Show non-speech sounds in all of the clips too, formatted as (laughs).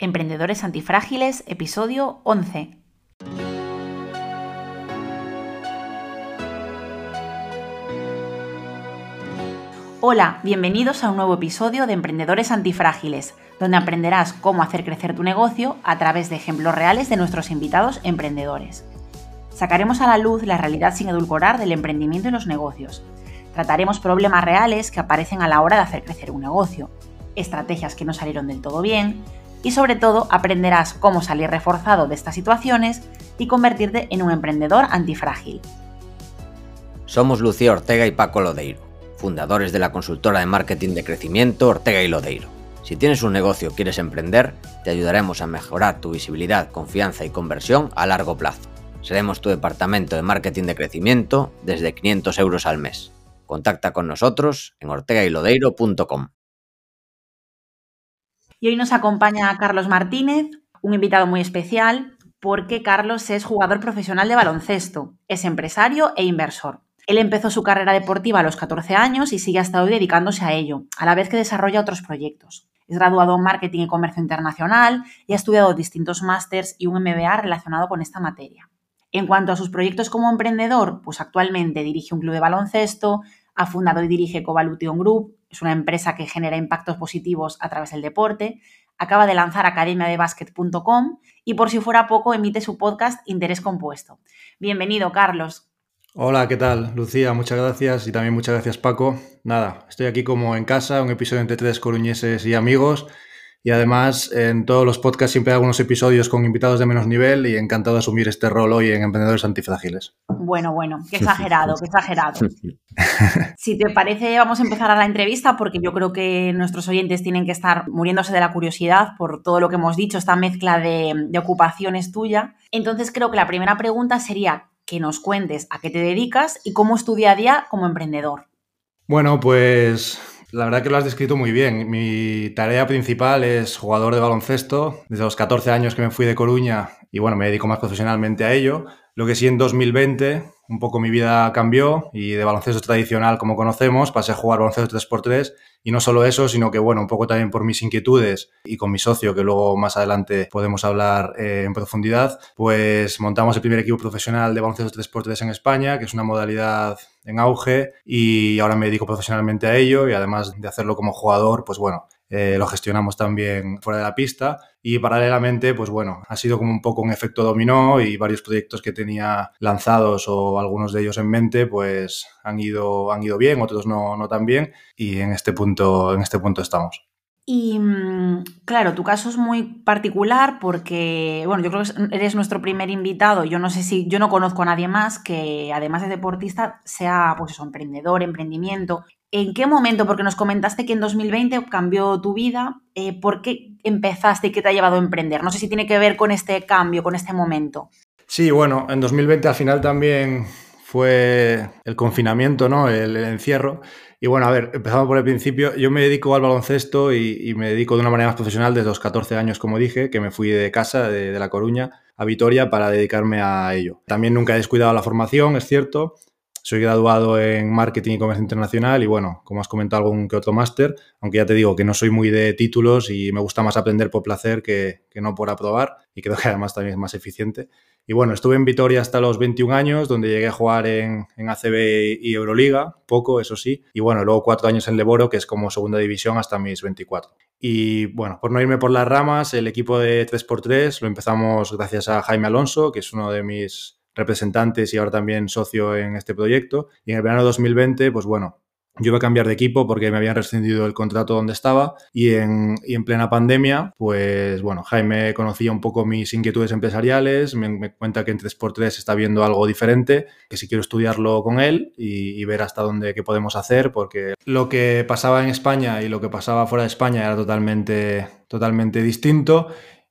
Emprendedores Antifrágiles, episodio 11. Hola, bienvenidos a un nuevo episodio de Emprendedores Antifrágiles, donde aprenderás cómo hacer crecer tu negocio a través de ejemplos reales de nuestros invitados emprendedores. Sacaremos a la luz la realidad sin edulcorar del emprendimiento y los negocios. Trataremos problemas reales que aparecen a la hora de hacer crecer un negocio, estrategias que no salieron del todo bien y sobre todo aprenderás cómo salir reforzado de estas situaciones y convertirte en un emprendedor antifrágil. Somos Lucía Ortega y Paco Lodeiro, fundadores de la consultora de marketing de crecimiento Ortega y Lodeiro. Si tienes un negocio o quieres emprender, te ayudaremos a mejorar tu visibilidad, confianza y conversión a largo plazo. Seremos tu departamento de marketing de crecimiento desde 500 euros al mes. Contacta con nosotros en ortegaylodeiro.com. Y hoy nos acompaña Carlos Martínez, un invitado muy especial, porque Carlos es jugador profesional de baloncesto, es empresario e inversor. Él empezó su carrera deportiva a los 14 años y sigue hasta hoy dedicándose a ello, a la vez que desarrolla otros proyectos. Es graduado en Marketing y Comercio Internacional y ha estudiado distintos másters y un MBA relacionado con esta materia. En cuanto a sus proyectos como emprendedor, pues actualmente dirige un club de baloncesto, ha fundado y dirige Covalution Group, es una empresa que genera impactos positivos a través del deporte, acaba de lanzar academiadebasket.com y por si fuera poco emite su podcast Interés Compuesto. Bienvenido, Carlos. Hola, ¿qué tal? Lucía, muchas gracias y también muchas gracias, Paco. Nada, estoy aquí como en casa, un episodio entre tres coruñeses y amigos y además, en todos los podcasts siempre hay algunos episodios con invitados de menos nivel y encantado de asumir este rol hoy en Emprendedores Antifrágiles. Bueno, bueno, qué exagerado, qué exagerado. (laughs) Si te parece, vamos a empezar a la entrevista porque yo creo que nuestros oyentes tienen que estar muriéndose de la curiosidad por todo lo que hemos dicho, esta mezcla de, de ocupaciones tuya. Entonces, creo que la primera pregunta sería que nos cuentes a qué te dedicas y cómo es tu día a día como emprendedor. Bueno, pues la verdad que lo has descrito muy bien. Mi tarea principal es jugador de baloncesto. Desde los 14 años que me fui de Coruña y bueno, me dedico más profesionalmente a ello. Lo que sí en 2020 un poco mi vida cambió y de baloncesto tradicional como conocemos pasé a jugar baloncesto 3x3 y no solo eso, sino que bueno, un poco también por mis inquietudes y con mi socio, que luego más adelante podemos hablar eh, en profundidad, pues montamos el primer equipo profesional de baloncesto 3x3 en España, que es una modalidad en auge y ahora me dedico profesionalmente a ello y además de hacerlo como jugador, pues bueno, eh, lo gestionamos también fuera de la pista y paralelamente, pues bueno, ha sido como un poco un efecto dominó y varios proyectos que tenía lanzados o algunos de ellos en mente, pues han ido, han ido bien, otros no, no tan bien y en este punto, en este punto estamos. Y mm, claro, tu caso es muy particular porque, bueno, yo creo que eres nuestro primer invitado. Yo no sé si, yo no conozco a nadie más que, además de deportista, sea, pues emprendedor, emprendimiento. ¿En qué momento? Porque nos comentaste que en 2020 cambió tu vida. Eh, ¿Por qué empezaste y qué te ha llevado a emprender? No sé si tiene que ver con este cambio, con este momento. Sí, bueno, en 2020 al final también fue el confinamiento, ¿no? El, encierro. Y bueno, a ver, empezamos por el principio. Yo me dedico al baloncesto y, me dedico de una manera más profesional desde los 14 años, como dije, que me fui de casa, de, de La Coruña, a Vitoria para dedicarme a ello. También nunca he descuidado la formación, es cierto, soy graduado en Marketing y Comercio Internacional y bueno, como has comentado, algún que otro máster, aunque ya te digo que no soy muy de títulos y me gusta más aprender por placer que, no por aprobar y creo que además también es más eficiente. Y bueno, estuve en Vitoria hasta los 21 años, donde llegué a jugar en, en ACB y Euroliga, poco, eso sí, y bueno, luego cuatro años en Leboro, que es como segunda división hasta mis 24. Y bueno, por no irme por las ramas, el equipo de 3x3 lo empezamos gracias a Jaime Alonso, que es uno de mis representantes y ahora también socio en este proyecto. Y en el verano de 2020, pues bueno, yo iba a cambiar de equipo porque me habían rescindido el contrato donde estaba y en, y en plena pandemia, pues bueno, Jaime conocía un poco mis inquietudes empresariales, me, cuenta que en 3x3 está viendo algo diferente, que si quiero estudiarlo con él y, y, ver hasta dónde qué podemos hacer, porque lo que pasaba en España y lo que pasaba fuera de España era totalmente, totalmente distinto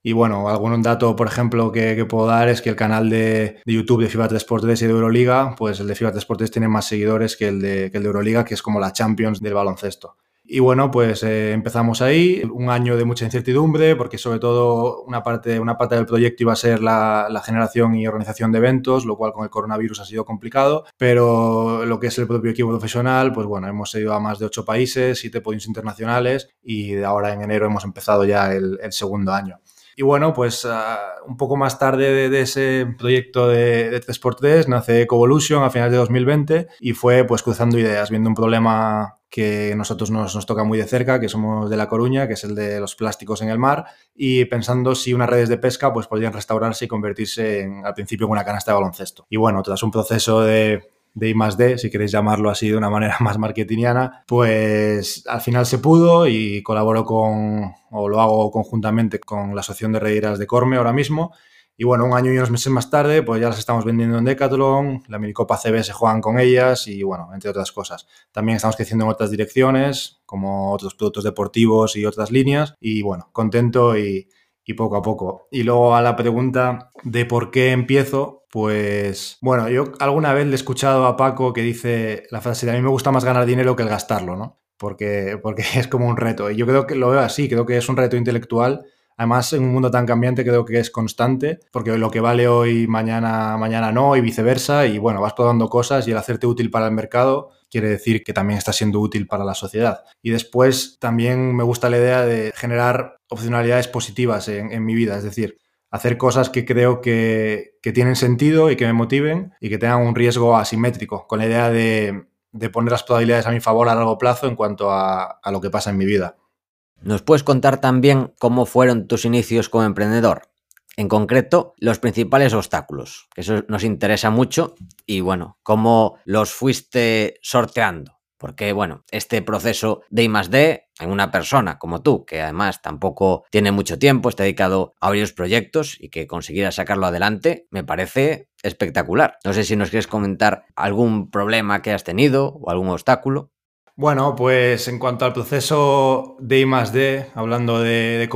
y bueno, algún dato, por ejemplo, que, puedo dar es que el canal de, YouTube de FIBA 3x3 y de Euroliga, pues el de FIBA 3x3 tiene más seguidores que el, de, que Euroliga, que es como la Champions del baloncesto. Y bueno, pues eh, empezamos ahí, un año de mucha incertidumbre, porque sobre todo una parte, una parte del proyecto iba a ser la, generación y organización de eventos, lo cual con el coronavirus ha sido complicado, pero lo que es el propio equipo profesional, pues bueno, hemos ido a más de ocho países, siete podios internacionales y ahora en enero hemos empezado ya el segundo año. Y bueno, pues uh, un poco más tarde de, ese proyecto de, de 3x3 nace Ecovolution a finales de 2020 y fue pues cruzando ideas, viendo un problema que nosotros nos, nos, toca muy de cerca, que somos de La Coruña, que es el de los plásticos en el mar, y pensando si unas redes de pesca pues podrían restaurarse y convertirse en, al principio en una canasta de baloncesto. Y bueno, tras un proceso de, de I más D, si queréis llamarlo así de una manera (laughs) más marketingiana, pues al final se pudo y colaboro con, o lo hago conjuntamente con la Asociación de Redeiras de Corme ahora mismo, y bueno, un año y unos meses más tarde, pues ya las estamos vendiendo en Decathlon, la minicopa CB se juegan con ellas y bueno, entre otras cosas. También estamos creciendo en otras direcciones, como otros productos deportivos y otras líneas. Y bueno, contento y, y poco a poco. Y luego a la pregunta de por qué empiezo, pues bueno, yo alguna vez le he escuchado a Paco que dice la frase de a mí me gusta más ganar dinero que el gastarlo, ¿no? Porque, porque (laughs) es como un reto. Y yo creo que lo veo así, creo que es un reto intelectual Además, en un mundo tan cambiante creo que es constante, porque lo que vale hoy, mañana, mañana no, y viceversa, y bueno, vas probando cosas y el hacerte útil para el mercado quiere decir que también está siendo útil para la sociedad. Y después también me gusta la idea de generar opcionalidades positivas en, mi vida, es decir, hacer cosas que creo que, tienen sentido y que me motiven y que tengan un riesgo asimétrico, con la idea de, poner las probabilidades a mi favor a largo plazo en cuanto a, lo que pasa en mi vida. ¿Nos puedes contar también cómo fueron tus inicios como emprendedor? En concreto, los principales obstáculos, que eso nos interesa mucho, y bueno, cómo los fuiste sorteando. Porque, bueno, este proceso de I D en una persona como tú, que además tampoco tiene mucho tiempo, está dedicado a varios proyectos y que consiguiera sacarlo adelante, me parece espectacular. No sé si nos quieres comentar algún problema que has tenido o algún obstáculo. Bueno, pues en cuanto al proceso de I D, hablando de, de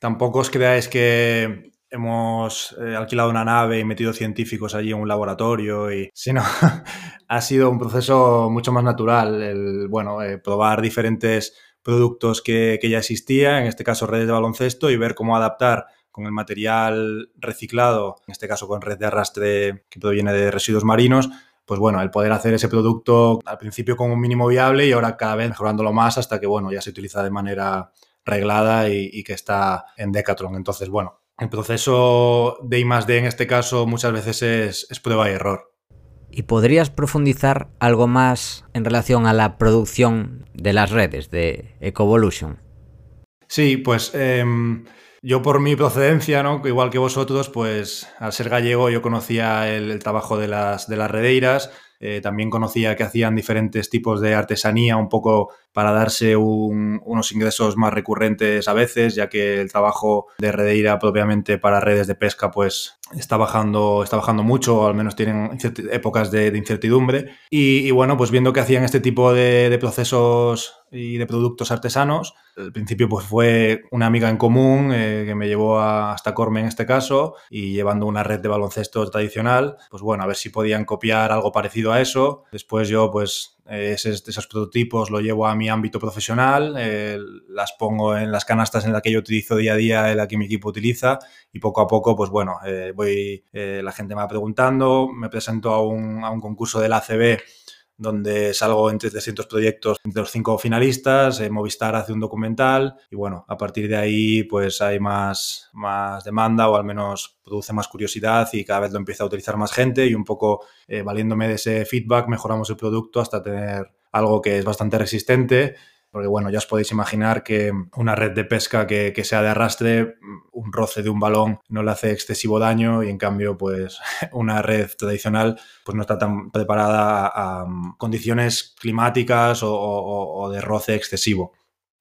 tampoco os creáis que hemos eh, alquilado una nave y metido científicos allí en un laboratorio, y, sino (laughs) ha sido un proceso mucho más natural, el, bueno, eh, probar diferentes productos que, que ya existían, en este caso redes de baloncesto, y ver cómo adaptar con el material reciclado, en este caso con red de arrastre que proviene de residuos marinos, pues bueno, el poder hacer ese producto al principio como un mínimo viable y ahora cada vez mejorándolo más hasta que, bueno, ya se utiliza de manera reglada y, y que está en Decathlon. Entonces, bueno, el proceso de I más D en este caso muchas veces es, es prueba y error. ¿Y podrías profundizar algo más en relación a la producción de las redes de Ecovolution? Sí, pues eh, yo por mi procedencia, ¿no? igual que vosotros, pues al ser gallego yo conocía el, el trabajo de las, de las redeiras, eh, también conocía que hacían diferentes tipos de artesanía, un poco para darse un, unos ingresos más recurrentes a veces, ya que el trabajo de redeira propiamente para redes de pesca pues está bajando, está bajando mucho, o al menos tienen épocas de, incertidumbre. Y, bueno, pues viendo que hacían este tipo de, procesos y de productos artesanos. Al principio pues fue una amiga en común eh, que me llevó hasta Corme en este caso y llevando una red de baloncesto tradicional, pues bueno, a ver si podían copiar algo parecido a eso. Después yo pues esos, esos, prototipos lo llevo a mi ámbito profesional, eh, las pongo en las canastas en las que yo utilizo día a día, en la que mi equipo utiliza y poco a poco pues bueno, eh, voy, la gente me va preguntando, me presento a un, a un concurso del ACB donde salgo entre 300 proyectos entre los cinco finalistas, eh, Movistar hace un documental y bueno, a partir de ahí pues hay más, más demanda o al menos produce más curiosidad y cada vez lo empieza a utilizar más gente y un poco eh, valiéndome de ese feedback mejoramos el producto hasta tener algo que es bastante resistente porque bueno, ya os podéis imaginar que una red de pesca que, sea de arrastre, un roce de un balón no le hace excesivo daño y en cambio pues (laughs) una red tradicional pues no está tan preparada a, condiciones climáticas o, o, o de roce excesivo.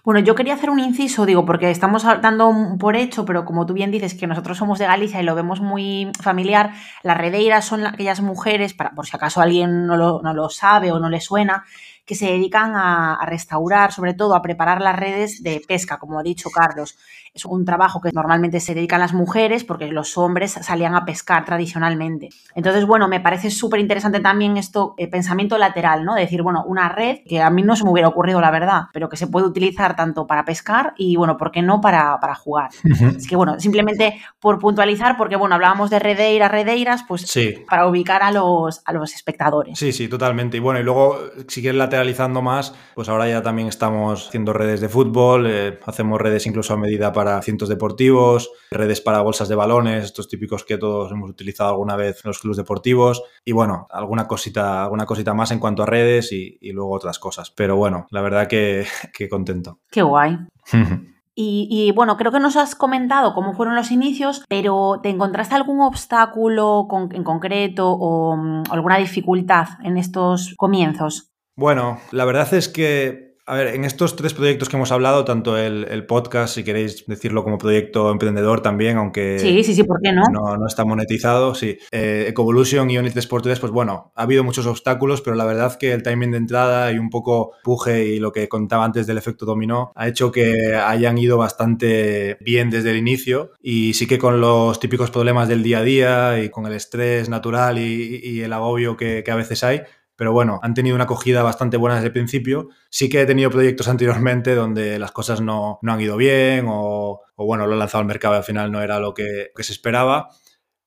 Bueno, yo quería hacer un inciso, digo, porque estamos dando por hecho, pero como tú bien dices que nosotros somos de Galicia y lo vemos muy familiar, las redeiras son aquellas mujeres, para, por si acaso alguien no lo, no lo sabe o no le suena, que se dedican a, a, restaurar, sobre todo a preparar las redes de pesca, como ha dicho Carlos. Es un trabajo que normalmente se dedican las mujeres porque los hombres salían a pescar tradicionalmente. Entonces, bueno, me parece súper interesante también esto, el pensamiento lateral, ¿no? De decir, bueno, una red que a mí no se me hubiera ocurrido, la verdad, pero que se puede utilizar tanto para pescar y, bueno, ¿por qué no para, para jugar? Uh -huh. Es que, bueno, simplemente por puntualizar, porque, bueno, hablábamos de redeiras, redeiras, pues sí. para ubicar a los, a los espectadores. Sí, sí, totalmente. Y bueno, y luego, si quieres lateralizando más, pues ahora ya también estamos haciendo redes de fútbol, eh, hacemos redes incluso a medida para para cientos deportivos, redes para bolsas de balones, estos típicos que todos hemos utilizado alguna vez en los clubes deportivos. Y bueno, alguna cosita, alguna cosita más en cuanto a redes y, luego otras cosas. Pero bueno, la verdad que, (laughs) que contento. Qué guay. (laughs) Y, bueno, creo que nos has comentado cómo fueron los inicios, pero ¿te encontraste algún obstáculo en concreto o mm, alguna dificultad en estos comienzos? Bueno, la verdad es que a ver, en estos tres proyectos que hemos hablado, tanto el, podcast, si queréis decirlo como proyecto emprendedor también, aunque sí, sí, sí, ¿por qué no? No, está monetizado, sí. Eh, Ecovolution y Unit Sport 3, pues bueno, ha habido muchos obstáculos, pero la verdad que el timing de entrada y un poco puje y lo que contaba antes del efecto dominó ha hecho que hayan ido bastante bien desde el inicio y sí que con los típicos problemas del día a día y con el estrés natural y, el agobio que a veces hay, pero bueno, han tenido una acogida bastante buena desde el principio. Sí que he tenido proyectos anteriormente donde las cosas no, han ido bien o, bueno, lo he lanzado al mercado y al final no era lo que, se esperaba.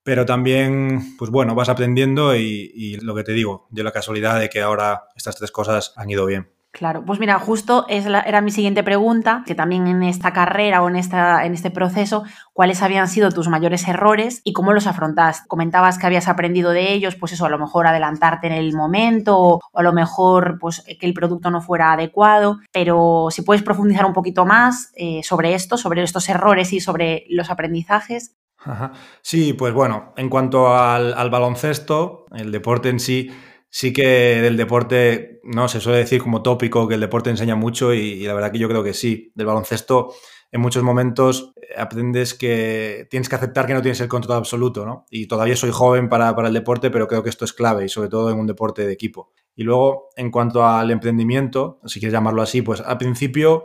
Pero también, pues bueno, vas aprendiendo y, lo que te digo, de la casualidad de que ahora estas tres cosas han ido bien. Claro, pues mira, justo era mi siguiente pregunta, que también en esta carrera o en, esta, en este proceso, ¿cuáles habían sido tus mayores errores y cómo los afrontaste? Comentabas que habías aprendido de ellos, pues eso, a lo mejor adelantarte en el momento o, a lo mejor pues que el producto no fuera adecuado, pero si puedes profundizar un poquito más eh, sobre esto, sobre estos errores y sobre los aprendizajes. Sí, pues bueno, en cuanto al baloncesto, el deporte en sí, sí que del deporte, no, se suele decir como tópico que el deporte enseña mucho y, la verdad que yo creo que sí. Del baloncesto, en muchos momentos eh, aprendes que tienes que aceptar que no tienes el control absoluto, ¿no? Y todavía soy joven para, el deporte, pero creo que esto es clave y sobre todo en un deporte de equipo. Y luego, en cuanto al emprendimiento, si quieres llamarlo así, pues al principio,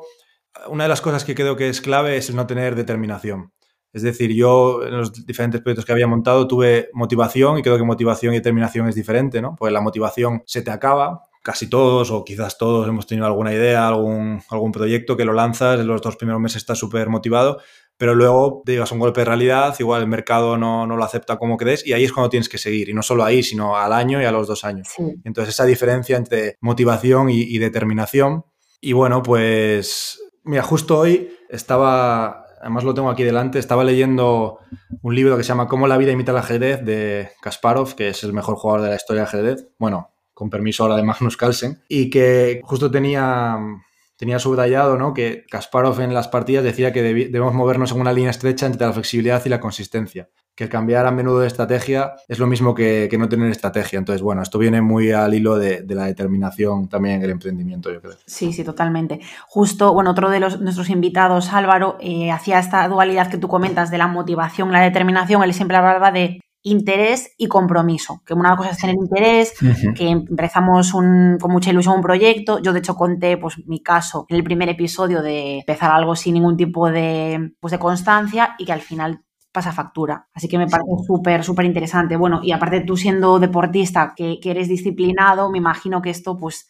una de las cosas que creo que es clave es no tener determinación. Es decir, yo en los diferentes proyectos que había montado tuve motivación y creo que motivación y determinación es diferente, ¿no? Pues la motivación se te acaba, casi todos o quizás todos hemos tenido alguna idea, algún, algún proyecto que lo lanzas, en los dos primeros meses estás súper motivado, pero luego te llevas un golpe de realidad, igual el mercado no, lo acepta como crees y ahí es cuando tienes que seguir, y no solo ahí, sino al año y a los dos años. Entonces esa diferencia entre motivación y determinación. Y bueno, pues mira, justo hoy estaba además lo tengo aquí delante, estaba leyendo un libro que se llama Cómo la vida imita el ajedrez de Kasparov, que es el mejor jugador de la historia del ajedrez, bueno, con permiso ahora de Magnus Carlsen, y que justo tenía, tenía subrayado ¿no? que Kasparov en las partidas decía que debemos movernos en una línea estrecha entre la flexibilidad y la consistencia que el cambiar a menudo de estrategia es lo mismo que, no tener estrategia. Entonces, bueno, esto viene muy al hilo de, la determinación también en el emprendimiento, yo creo. Sí, sí, totalmente. Justo, bueno, otro de nuestros invitados, Álvaro, eh, hacía esta dualidad que tú comentas de la motivación, la determinación. Él siempre hablaba de interés y compromiso, que una cosa es tener interés, que empezamos con mucha ilusión un proyecto, yo de hecho conté pues mi caso en el primer episodio de empezar algo sin ningún tipo de, pues, de constancia y que al final pasa factura. Así que me parece súper, súper interesante. Bueno, y aparte tú siendo deportista, que, que, eres disciplinado, me imagino que esto pues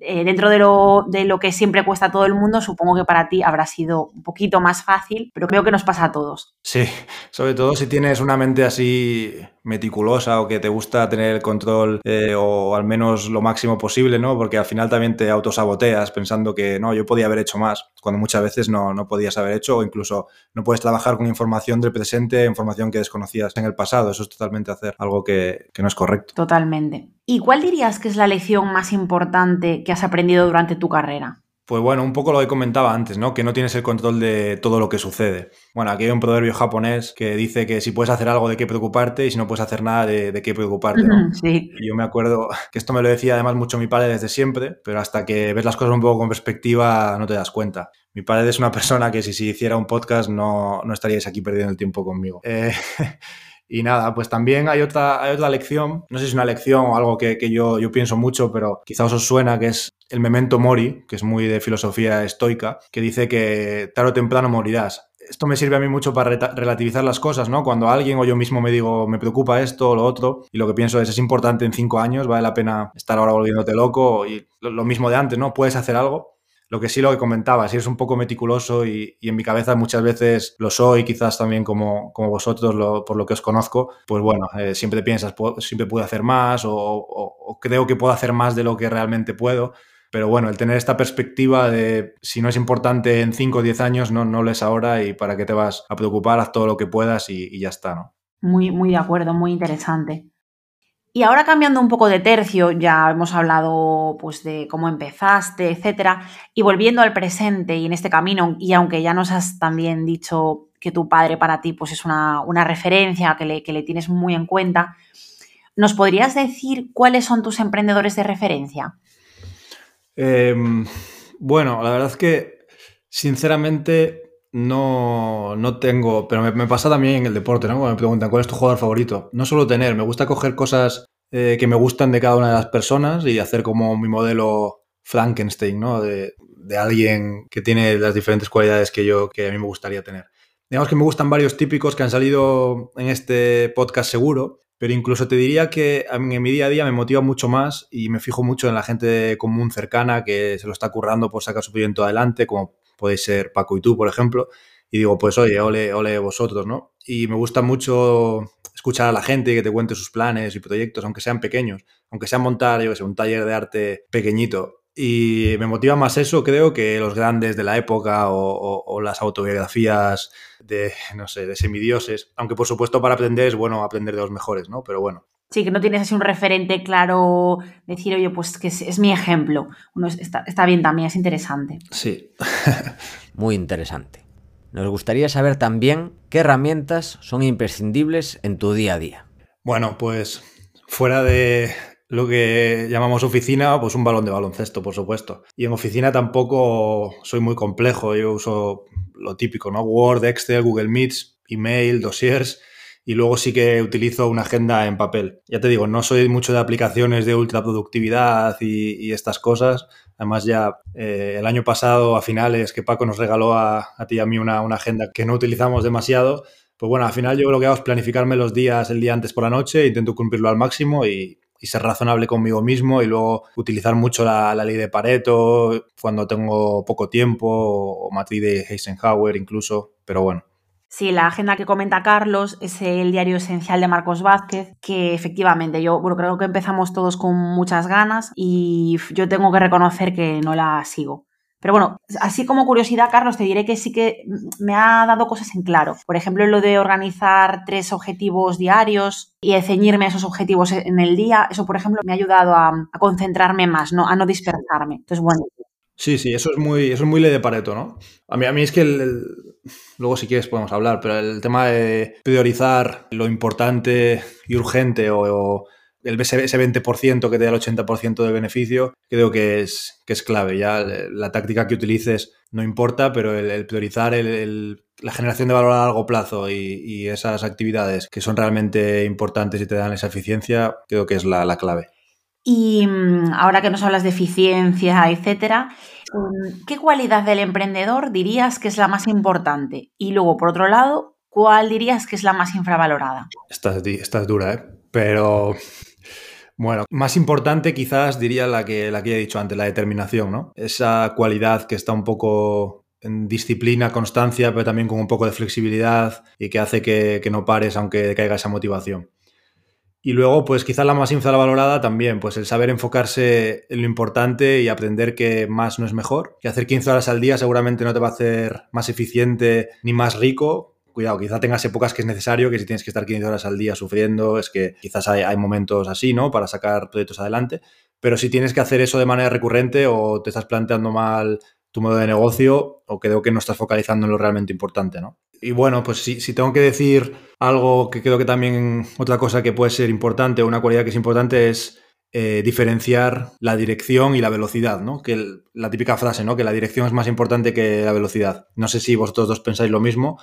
eh, dentro de lo, de lo que siempre cuesta a todo el mundo, supongo que para ti habrá sido un poquito más fácil, pero creo que nos pasa a todos. Sí, sobre todo si tienes una mente así meticulosa o que te gusta tener el control eh, o al menos lo máximo posible, ¿no? Porque al final también te autosaboteas pensando que no, yo podía haber hecho más, cuando muchas veces no, no podías haber hecho o incluso no puedes trabajar con información del presente, información que desconocías en el pasado. Eso es totalmente hacer algo que, que no es correcto. Totalmente. ¿Y cuál dirías que es la lección más importante que has aprendido durante tu carrera? Pues bueno, un poco lo que comentaba antes, ¿no? Que no tienes el control de todo lo que sucede. Bueno, aquí hay un proverbio japonés que dice que si puedes hacer algo de qué preocuparte y si no puedes hacer nada de, qué preocuparte, ¿no? Sí. Y yo me acuerdo (laughs) que esto me lo decía además mucho mi padre desde siempre, pero hasta que ves las cosas un poco con perspectiva no te das cuenta. Mi padre es una persona que si, si hiciera un podcast no, no estaríais aquí perdiendo el tiempo conmigo. Eh, (laughs) Y nada, pues también hay otra, hay otra lección, no sé si es una lección o algo que, yo, yo pienso mucho, pero quizás os suena, que es el memento mori, que es muy de filosofía estoica, que dice que tarde o temprano morirás. Esto me sirve a mí mucho para relativizar las cosas, ¿no? Cuando alguien o yo mismo me digo, me preocupa esto o lo otro, y lo que pienso es, es importante en cinco años, vale la pena estar ahora volviéndote loco, y lo mismo de antes, ¿no? Puedes hacer algo, lo que sí lo que comentaba, si eres un poco meticuloso y, en mi cabeza muchas veces lo soy, quizás también como, como vosotros por lo que os conozco, pues bueno, eh, siempre piensas, siempre puedo hacer más o, creo que puedo hacer más de lo que realmente puedo. Pero bueno, el tener esta perspectiva de si no es importante en 5 o 10 años, no, no lo es ahora y para qué te vas a preocupar, haz todo lo que puedas y, y ya está, ¿no? Muy, muy de acuerdo, muy interesante. Y ahora cambiando un poco de tercio, ya hemos hablado pues de cómo empezaste, etcétera, y volviendo al presente y en este camino, y aunque ya nos has también dicho que tu padre para ti pues es una, una referencia que le, que le, tienes muy en cuenta, ¿nos podrías decir cuáles son tus emprendedores de referencia? Eh, bueno, la verdad es que sinceramente no, no tengo, pero me, pasa también en el deporte, ¿no? Cuando me preguntan cuál es tu jugador favorito. No solo tener, me gusta coger cosas eh, que me gustan de cada una de las personas y hacer como mi modelo Frankenstein, ¿no? De, de, alguien que tiene las diferentes cualidades que yo, que a mí me gustaría tener. Digamos que me gustan varios típicos que han salido en este podcast seguro, pero incluso te diría que en mi día a día me motiva mucho más y me fijo mucho en la gente común cercana que se lo está currando por sacar su proyecto adelante, como podéis ser Paco y tú, por ejemplo, y digo, pues oye, ole, ole vosotros, ¿no? Y me gusta mucho escuchar a la gente que te cuente sus planes y proyectos, aunque sean pequeños, aunque sean montar, yo que sé, un taller de arte pequeñito. Y me motiva más eso, creo, que los grandes de la época o, o las autobiografías de, no sé, de semidioses. Aunque, por supuesto, para aprender es bueno aprender de los mejores, ¿no? Pero bueno, Sí, que no tienes así un referente claro, decir, oye, pues que es, es mi ejemplo. Uno está, está, bien también, es interesante. Sí. (laughs) Muy interesante. Nos gustaría saber también qué herramientas son imprescindibles en tu día a día. Bueno, pues fuera de lo que llamamos oficina, pues un balón de baloncesto, por supuesto. Y en oficina tampoco soy muy complejo, yo uso lo típico, ¿no? Word, Excel, Google Meets, email, dossiers y luego sí que utilizo una agenda en papel. Ya te digo, no soy mucho de aplicaciones de ultraproductividad y, y estas cosas. Además ya eh, el año pasado, a finales, que Paco nos regaló a, a ti y a mí una, una, agenda que no utilizamos demasiado, pues bueno, al final yo lo que hago es planificarme los días el día antes por la noche, intento cumplirlo al máximo y, ser razonable conmigo mismo y luego utilizar mucho la, ley de Pareto cuando tengo poco tiempo o matriz de Eisenhower incluso, pero bueno. Sí, la agenda que comenta Carlos es el diario esencial de Marcos Vázquez, que efectivamente yo bueno, creo que empezamos todos con muchas ganas y yo tengo que reconocer que no la sigo. Pero bueno, así como curiosidad, Carlos, te diré que sí que me ha dado cosas en claro. Por ejemplo, lo de organizar tres objetivos diarios y de ceñirme a esos objetivos en el día, eso, por ejemplo, me ha ayudado a, a concentrarme más, ¿no? a no dispersarme. Entonces, bueno, Sí, sí, eso es muy, eso es muy ley de Pareto, ¿no? A mí, a mí es que el, luego si quieres podemos hablar, pero el tema de priorizar lo importante y urgente o, o el, ese 20% que te da el 80% de beneficio, creo que es, que es clave. Ya la táctica que utilices no importa, pero el, el priorizar el, la generación de valor a largo plazo y, y, esas actividades que son realmente importantes y te dan esa eficiencia, creo que es la, la clave. Y mm, ahora que nos hablas de eficiencia, etcétera, mm, ¿qué cualidad del emprendedor dirías que es la más importante? Y luego, por otro lado, ¿cuál dirías que es la más infravalorada? Esta, esta es dura, ¿eh? Pero bueno, más importante quizás diría la que, la que he dicho antes, la determinación, ¿no? Esa cualidad que está un poco en disciplina, constancia, pero también con un poco de flexibilidad y que hace que, que no pares aunque caiga esa motivación. Y luego, pues quizás la más infravalorada también, pues el saber enfocarse en lo importante y aprender que más no es mejor, que hacer 15 horas al día seguramente no te va a hacer más eficiente ni más rico. Cuidado, quizá tengas épocas que es necesario, que si tienes que estar 15 horas al día sufriendo, es que quizás hay, hay momentos así, ¿no? Para sacar proyectos adelante. Pero si tienes que hacer eso de manera recurrente o te estás planteando mal tu modo de negocio o creo que no estás focalizando en lo realmente importante, ¿no? Y bueno, pues si, tengo que decir algo que creo que también otra cosa que puede ser importante una cualidad que es importante es eh, diferenciar la dirección y la velocidad, ¿no? Que la típica frase, ¿no? Que la dirección es más importante que la velocidad. No sé si vosotros dos pensáis lo mismo,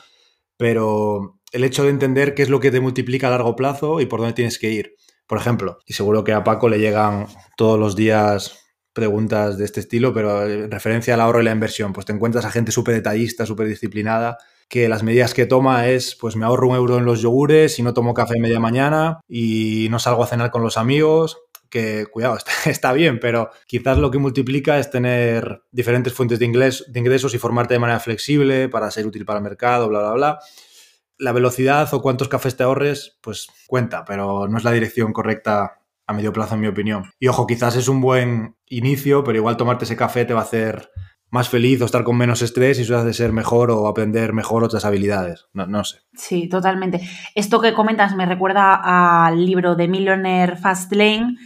pero el hecho de entender qué es lo que te multiplica a largo plazo y por dónde tienes que ir. Por ejemplo, y seguro que a Paco le llegan todos los días preguntas de este estilo, pero en referencia al ahorro y la inversión, pues te encuentras a gente súper detallista, súper disciplinada, que las medidas que toma es, pues me ahorro un euro en los yogures y no tomo café media mañana y no salgo a cenar con los amigos, que cuidado, (laughs) está, bien, pero quizás lo que multiplica es tener diferentes fuentes de ingresos y formarte de manera flexible para ser útil para el mercado, bla, bla, bla. La velocidad o cuántos cafés te ahorres, pues cuenta, pero no es la dirección correcta a medio plazo, en mi opinión. Y ojo, quizás es un buen inicio, pero igual tomarte ese café te va a hacer más feliz o estar con menos estrés y eso hace ser mejor o aprender mejor otras habilidades. No, no, sé. Sí, totalmente. Esto que comentas me recuerda al libro de Millionaire Fast Lane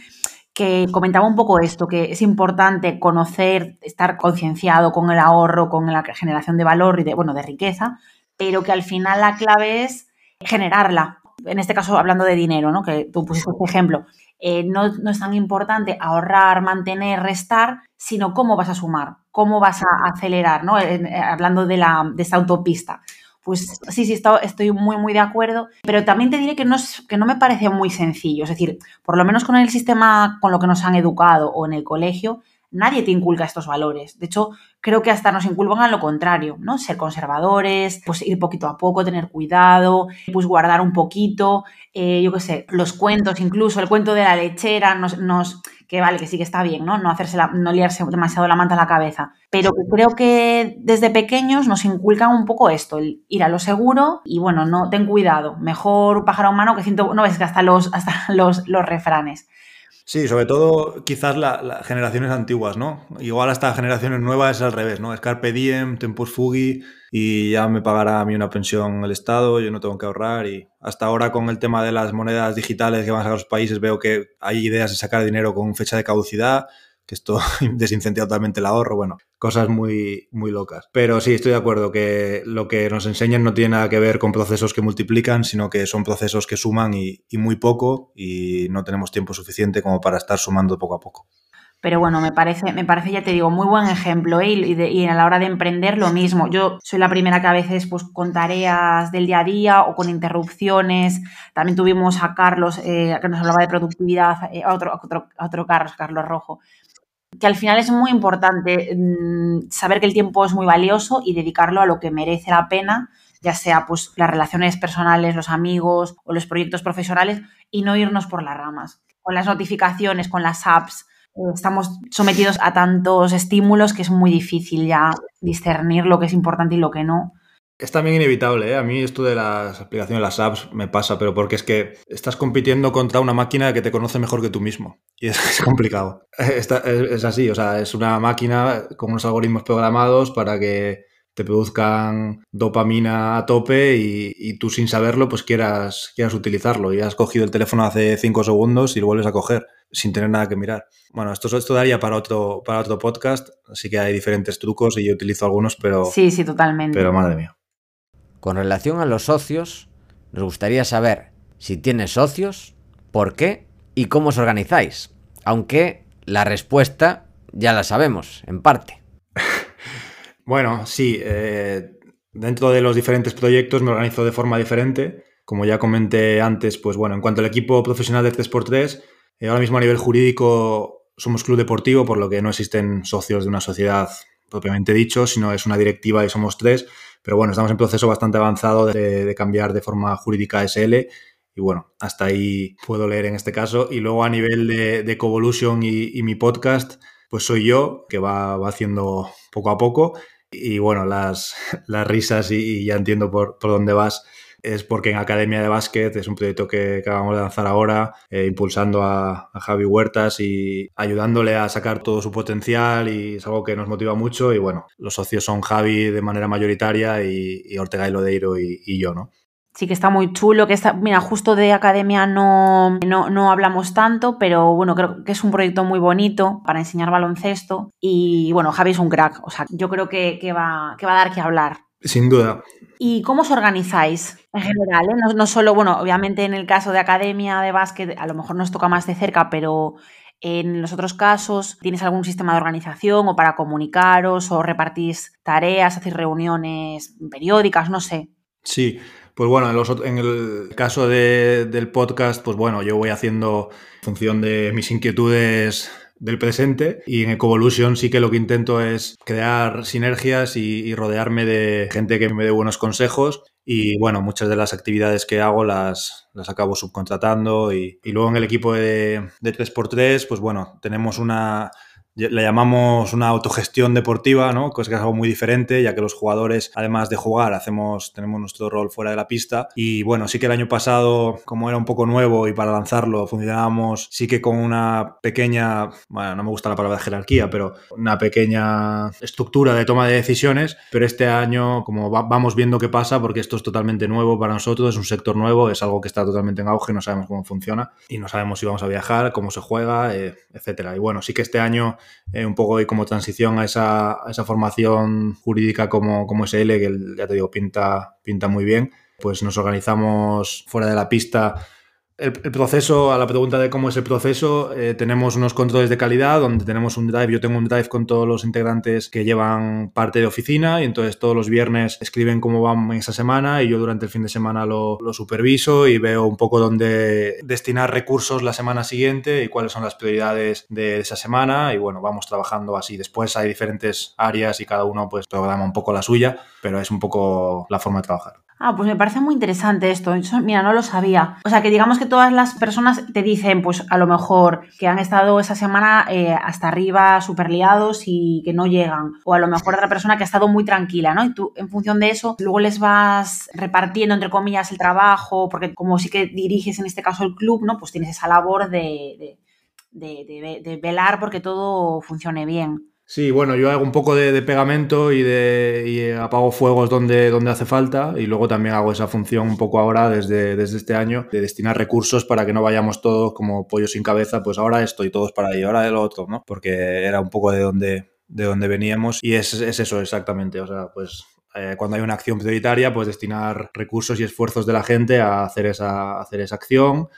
que comentaba un poco esto, que es importante conocer, estar concienciado con el ahorro, con la generación de valor y bueno, de riqueza, pero que al final la clave es generarla. En este caso, hablando de dinero, ¿no? Que tú pusiste este ejemplo. Eh, no, es tan importante ahorrar, mantener, restar, sino cómo vas a sumar, cómo vas a acelerar, ¿no? Eh, hablando de, la, de autopista. Pues sí, sí, estoy muy, muy de acuerdo, pero también te diré que no, que no me parece muy sencillo. Es decir, por lo menos con el sistema con lo que nos han educado o en el colegio, nadie te inculca estos valores. De hecho, creo que hasta nos inculcan a lo contrario, ¿no? Ser conservadores, pues ir poquito a poco, tener cuidado, pues guardar un poquito, eh, yo qué sé, los cuentos, incluso el cuento de la lechera, nos, nos que vale, que sí que está bien, ¿no? No, hacerse no liarse demasiado la manta a la cabeza. Pero creo que desde pequeños nos inculcan un poco esto, el ir a lo seguro y bueno, no, ten cuidado. Mejor pájaro humano que ciento, no ves que hasta los, hasta (laughs) los, los refranes. Sí, sobre todo quizás las generaciones antiguas, ¿no? Igual hasta generaciones nuevas es al revés, ¿no? Es Diem, Tempus Fugi y ya me pagará a mí una pensión el Estado, yo no tengo que ahorrar y hasta ahora con el tema de las monedas digitales que van a sacar los países veo que hay ideas de sacar dinero con fecha de caducidad, que esto (laughs) desincentiva totalmente el ahorro, bueno, cosas muy, muy locas. Pero sí, estoy de acuerdo que lo que nos enseñan no tiene nada que ver con procesos que multiplican, sino que son procesos que suman y, muy poco y no tenemos tiempo suficiente como para estar sumando poco a poco. Pero bueno, me parece, me parece, ya te digo, muy buen ejemplo ¿eh? y, a la hora de emprender lo mismo. Yo soy la primera que a veces pues con tareas del día a día o con interrupciones. También tuvimos a Carlos eh, que nos hablaba de productividad, eh, otro, otro, otro Carlos, Carlos Rojo, que al final es muy importante mm, saber que el tiempo es muy valioso y dedicarlo a lo que merece la pena, ya sea pues las relaciones personales, los amigos o los proyectos profesionales y no irnos por las ramas. Con las notificaciones, con las apps, eh, estamos sometidos a tantos estímulos que es muy difícil ya discernir lo que es importante y lo que no. Es también inevitable, ¿eh? A mí esto de las aplicaciones, las apps, me pasa, pero porque es que estás compitiendo contra una máquina que te conoce mejor que tú mismo. Y es, (laughs) complicado. es, así, o sea, es una máquina con unos algoritmos programados para que te produzcan dopamina a tope y, tú sin saberlo, pues quieras, quieras utilizarlo. Y has cogido el teléfono hace cinco segundos y lo vuelves a coger sin tener nada que mirar. Bueno, esto, esto daría para otro, para otro podcast, así que hay diferentes trucos y yo utilizo algunos, pero... Sí, sí, totalmente. Pero madre mía. Con relación a los socios, nos gustaría saber si tienes socios, por qué y cómo os organizáis. Aunque la respuesta ya la sabemos, en parte. (laughs) bueno, sí. Eh, dentro de los diferentes proyectos me organizo de forma diferente. Como ya comenté antes, pues bueno, en cuanto al equipo profesional de 3x3, eh, ahora mismo a nivel jurídico somos club deportivo, por lo que no existen socios de una sociedad propiamente dicho, sino es una directiva y somos tres. Pero bueno, estamos en proceso bastante avanzado de, cambiar de forma jurídica SL y bueno, hasta ahí puedo leer en este caso. Y luego a nivel de, de Covolution y, mi podcast, pues soy yo, que va, haciendo poco a poco. Y bueno, las, (laughs) las risas y, ya entiendo por, por dónde vas es porque en Academia de Básquet es un proyecto que, acabamos de lanzar ahora, eh, impulsando a, Javi Huertas y ayudándole a sacar todo su potencial y es algo que nos motiva mucho y bueno, los socios son Javi de manera mayoritaria y, Ortega y Lodeiro y, yo, ¿no? Sí que está muy chulo, que está, mira, justo de academia no, no, hablamos tanto, pero bueno, creo que es un proyecto muy bonito para enseñar baloncesto y bueno, Javi es un crack, o sea, yo creo que, va, que va a dar que hablar. Sin duda. ¿Y cómo os organizáis en general? Eh? No, solo, bueno, obviamente en el caso de academia de básquet a lo mejor nos toca más de cerca, pero en los otros casos, ¿tienes algún sistema de organización o para comunicaros o repartís tareas, hacéis reuniones periódicas, no sé? Sí, pues bueno, en, el caso del podcast, pues bueno, yo voy haciendo en función de mis inquietudes del presente y en Ecovolution sí que lo que intento es crear sinergias y, rodearme de gente que me dé buenos consejos. Y bueno, muchas de las actividades que hago las, las acabo subcontratando y, luego en el equipo de, de 3x3 pues bueno, tenemos una le llamamos una autogestión deportiva, ¿no? Que es algo muy diferente, ya que los jugadores, además de jugar, hacemos, tenemos nuestro rol fuera de la pista. Y bueno, sí que el año pasado, como era un poco nuevo y para lanzarlo funcionábamos sí que con una pequeña, bueno, no me gusta la palabra jerarquía, pero una pequeña estructura de toma de decisiones, pero este año como vamos viendo qué pasa, porque esto es totalmente nuevo para nosotros, es un sector nuevo, es algo que está totalmente en auge, no sabemos cómo funciona y no sabemos si vamos a viajar, cómo se juega, eh, etcétera. Y bueno, sí que este año eh, un poco como transición a esa, esa formación jurídica como, como SL, que ya te digo, pinta, pinta muy bien. Pues nos organizamos fuera de la pista el, proceso, a la pregunta de cómo es el proceso, eh, tenemos unos controles de calidad donde tenemos un drive, yo tengo un drive con todos los integrantes que llevan parte de oficina y entonces todos los viernes escriben cómo van esa semana y yo durante el fin de semana lo, lo superviso y veo un poco dónde destinar recursos la semana siguiente y cuáles son las prioridades de esa semana y bueno, vamos trabajando así. Después hay diferentes áreas y cada uno pues programa un poco la suya, pero es un poco la forma de trabajar. Ah, pues me parece muy interesante esto. mira, no lo sabía. O sea, que digamos que todas las personas te dicen, pues a lo mejor que han estado esa semana eh, hasta arriba súper liados y que no llegan. O a lo mejor otra persona que ha estado muy tranquila, ¿no? Y tú, en función de eso, luego les vas repartiendo, entre comillas, el trabajo, porque como sí que diriges en este caso el club, ¿no? Pues tienes esa labor de, de velar porque todo funcione bien. Sí, bueno, yo hago un poco de, pegamento y, de, apago fuegos donde, donde hace falta y luego también hago esa función un poco ahora desde, desde este año de destinar recursos para que no vayamos todos como pollos sin cabeza, pues ahora esto y todos para ahí, ahora de lo otro, ¿no? Porque era un poco de donde, de donde veníamos y es, es eso exactamente, o sea, pues eh, cuando hay una acción prioritaria, pues destinar recursos y esfuerzos de la gente a hacer esa, a hacer esa acción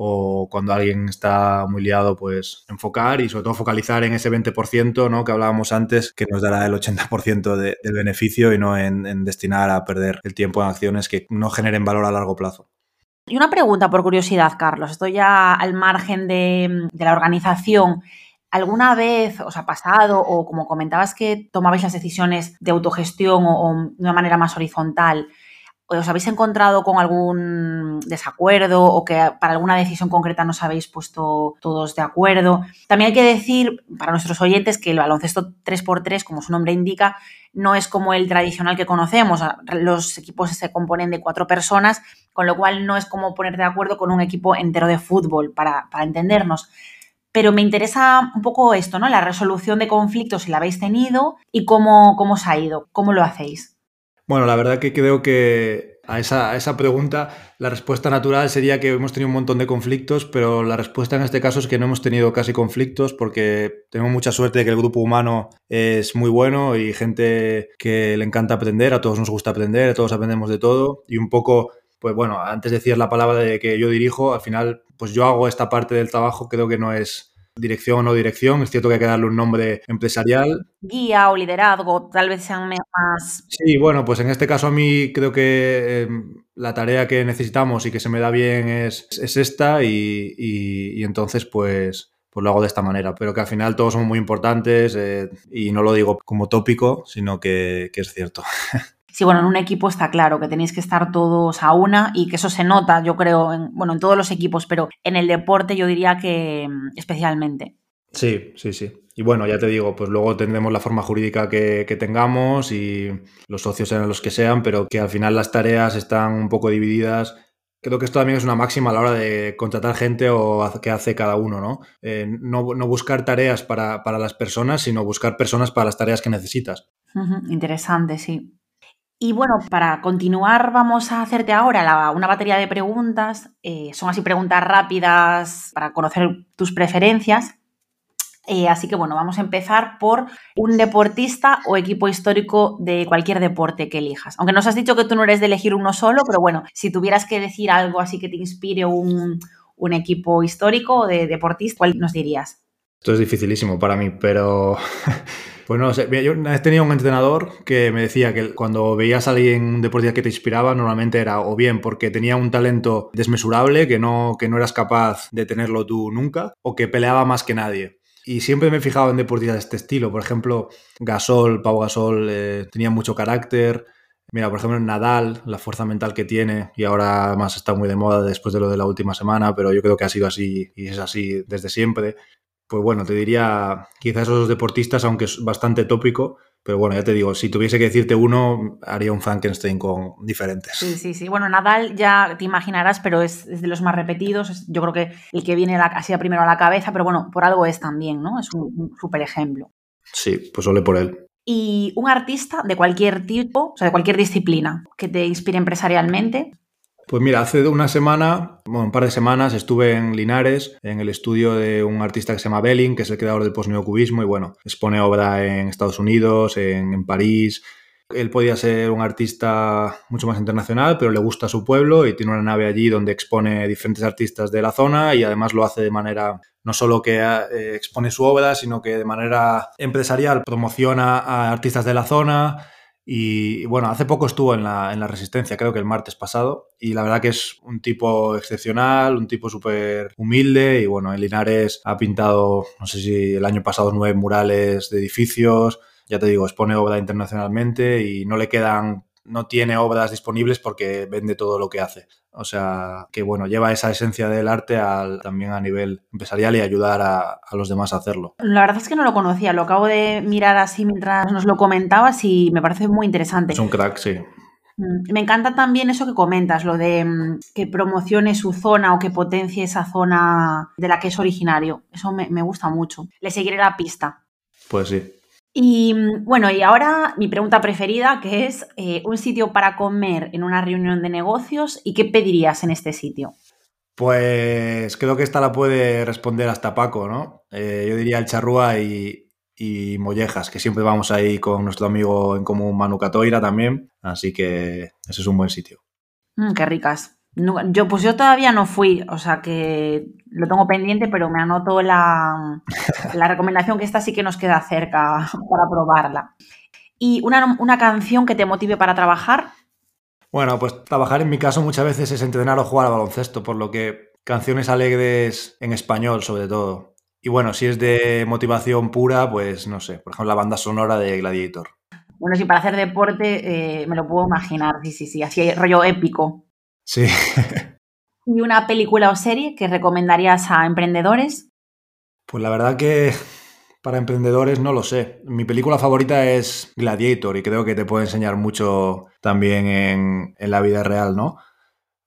o cuando alguien está muy liado, pues enfocar y sobre todo focalizar en ese 20% ¿no? que hablábamos antes, que nos dará el 80% del beneficio y no en, destinar a perder el tiempo en acciones que no generen valor a largo plazo. Y una pregunta por curiosidad, Carlos. Estoy ya al margen de, la organización. ¿Alguna vez os ha pasado, o como comentabas que tomabais las decisiones de autogestión o de una manera más horizontal, os habéis encontrado con algún desacuerdo o que para alguna decisión concreta no os habéis puesto todos de acuerdo. También hay que decir para nuestros oyentes que el baloncesto 3x3, como su nombre indica, no es como el tradicional que conocemos. Los equipos se componen de cuatro personas, con lo cual no es como poner de acuerdo con un equipo entero de fútbol, para, entendernos. Pero me interesa un poco esto, ¿no? La resolución de conflictos, si la habéis tenido y cómo, cómo os ha ido, cómo lo hacéis. Bueno, la verdad que creo que a esa, esa, pregunta la respuesta natural sería que hemos tenido un montón de conflictos, pero la respuesta en este caso es que no hemos tenido casi conflictos porque tenemos mucha suerte de que el grupo humano es muy bueno y gente que le encanta aprender, a todos nos gusta aprender, todos aprendemos de todo. Y un poco pues bueno, antes de decir la palabra de que yo dirijo, al final, pues yo hago esta parte del trabajo, creo que no es dirección o no dirección. Es cierto que hay que darle un nombre empresarial. Guía o liderazgo, tal vez sean más... Sí, bueno, pues en este caso a mí creo que em, la tarea que necesitamos y que se me da bien es, esta y, entonces pues, pues lo hago de esta manera. Pero que al final todos son muy importantes eh, y no lo digo como tópico, sino que, que es cierto. (laughs) Sí, bueno, en un equipo está claro que tenéis que estar todos a una y que eso se nota, yo creo, en, bueno, en todos los equipos, pero en el deporte yo diría que mm, especialmente. Sí, sí, sí. Y bueno, ya te digo, pues luego tendremos la forma jurídica que, tengamos y los socios sean los que sean, pero que al final las tareas están un poco divididas. Creo que esto también es una máxima a la hora de contratar gente o qué hace cada uno, ¿no? Eh, no, buscar tareas para, las personas, sino buscar personas para las tareas que necesitas. Interesante, sí. Y bueno, para continuar vamos a hacerte ahora una batería de preguntas. Eh, son así preguntas rápidas para conocer tus preferencias. Eh, así que bueno, vamos a empezar por un deportista o equipo histórico de cualquier deporte que elijas. Aunque nos has dicho que tú no eres de elegir uno solo, pero bueno, si tuvieras que decir algo así que te inspire un, un equipo histórico o de deportista, ¿cuál nos dirías? Esto es dificilísimo para mí, pero (laughs) Pues no sé, yo una vez tenía un entrenador que me decía que cuando veías a alguien un deportista que te inspiraba, normalmente era o bien porque tenía un talento desmesurable que no, que no eras capaz de tenerlo tú nunca, o que peleaba más que nadie. Y siempre me he fijado en deportistas de este estilo. Por ejemplo, Gasol, Pau Gasol, eh, tenía mucho carácter. Mira, por ejemplo, Nadal, la fuerza mental que tiene, y ahora además está muy de moda después de lo de la última semana, pero yo creo que ha sido así y es así desde siempre. Pues bueno, te diría quizás esos deportistas, aunque es bastante tópico, pero bueno, ya te digo, si tuviese que decirte uno, haría un Frankenstein con diferentes. Sí, sí, sí. Bueno, Nadal ya te imaginarás, pero es, de los más repetidos. yo creo que el que viene así primero a la cabeza, pero bueno, por algo es también, ¿no? Es un, súper ejemplo. Sí, pues ole por él. Y un artista de cualquier tipo, o sea, de cualquier disciplina, que te inspire empresarialmente. Pues mira, hace una semana, bueno, un par de semanas, estuve en Linares, en el estudio de un artista que se llama Belling, que es el creador del postneocubismo, y bueno, expone obra en Estados Unidos, en, París. Él podía ser un artista mucho más internacional, pero le gusta su pueblo y tiene una nave allí donde expone diferentes artistas de la zona y además lo hace de manera no solo que eh, expone su obra, sino que de manera empresarial promociona a artistas de la zona y bueno, hace poco estuvo en la, en la, Resistencia, creo que el martes pasado, y la verdad que es un tipo excepcional, un tipo súper humilde, y bueno, en Linares ha pintado, no sé si el año pasado, nueve murales de edificios, ya te digo, expone obra internacionalmente y no le quedan no tiene obras disponibles porque vende todo lo que hace. O sea, que bueno, lleva esa esencia del arte al, también a nivel empresarial y ayudar a, los demás a hacerlo. La verdad es que no lo conocía, lo acabo de mirar así mientras nos lo comentabas y me parece muy interesante. Es un crack, sí. Mm, me encanta también eso que comentas, lo de mm, que promocione su zona o que potencie esa zona de la que es originario. Eso me, me gusta mucho. Le seguiré la pista. Pues sí. Y mm, bueno, y ahora mi pregunta preferida, que es eh, un sitio para comer en una reunión de negocios y qué pedirías en este sitio. Pues creo que esta la puede responder hasta Paco, ¿no? Eh, yo diría el charrúa y, mollejas, que siempre vamos ahí con nuestro amigo en común Manu Catoira también, así que ese es un buen sitio. Mm, qué ricas. Yo, pues yo todavía no fui, o sea que lo tengo pendiente, pero me anoto la, la recomendación que esta sí que nos queda cerca para probarla. ¿Y una, una canción que te motive para trabajar? Bueno, pues trabajar en mi caso muchas veces es entrenar o jugar al baloncesto, por lo que canciones alegres en español sobre todo. Y bueno, si es de motivación pura, pues no sé, por ejemplo la banda sonora de Gladiator. Bueno, si para hacer deporte eh, me lo puedo imaginar, sí, sí, sí, así rollo épico. Sí. (laughs) ¿Y una película o serie que recomendarías a emprendedores? Pues la verdad que para emprendedores no lo sé. Mi película favorita es Gladiator y creo que te puede enseñar mucho también en, la vida real, ¿no?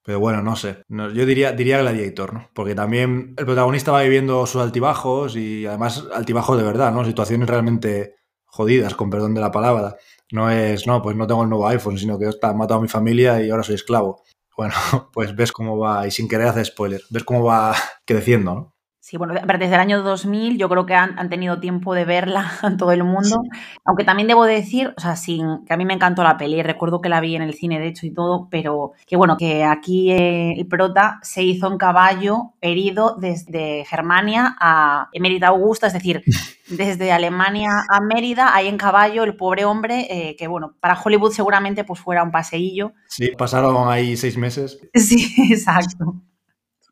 Pero bueno, no sé. yo diría, diría Gladiator, ¿no? Porque también el protagonista va viviendo sus altibajos y además altibajos de verdad, ¿no? Situaciones realmente jodidas, con perdón de la palabra. No es, no, pues no tengo el nuevo iPhone, sino que está matado a mi familia y ahora soy esclavo bueno, (laughs) pues ves cómo va, y sin querer hacer spoiler, ves cómo va (laughs) creciendo, ¿no? Sí, bueno, desde el año 2000 yo creo que han, tenido tiempo de verla (laughs) en todo el mundo, aunque también debo decir, o sea, sin, que a mí me encantó la peli, recuerdo que la vi en el cine de hecho y todo, pero que bueno, que aquí eh, el prota se hizo en caballo herido desde Germania a Emérita Augusta, es decir, (laughs) desde Alemania a Mérida, ahí en caballo, el pobre hombre, eh, que bueno, para Hollywood seguramente pues fuera un paseillo. Sí, pasaron ahí seis meses. (laughs) Sí, exacto.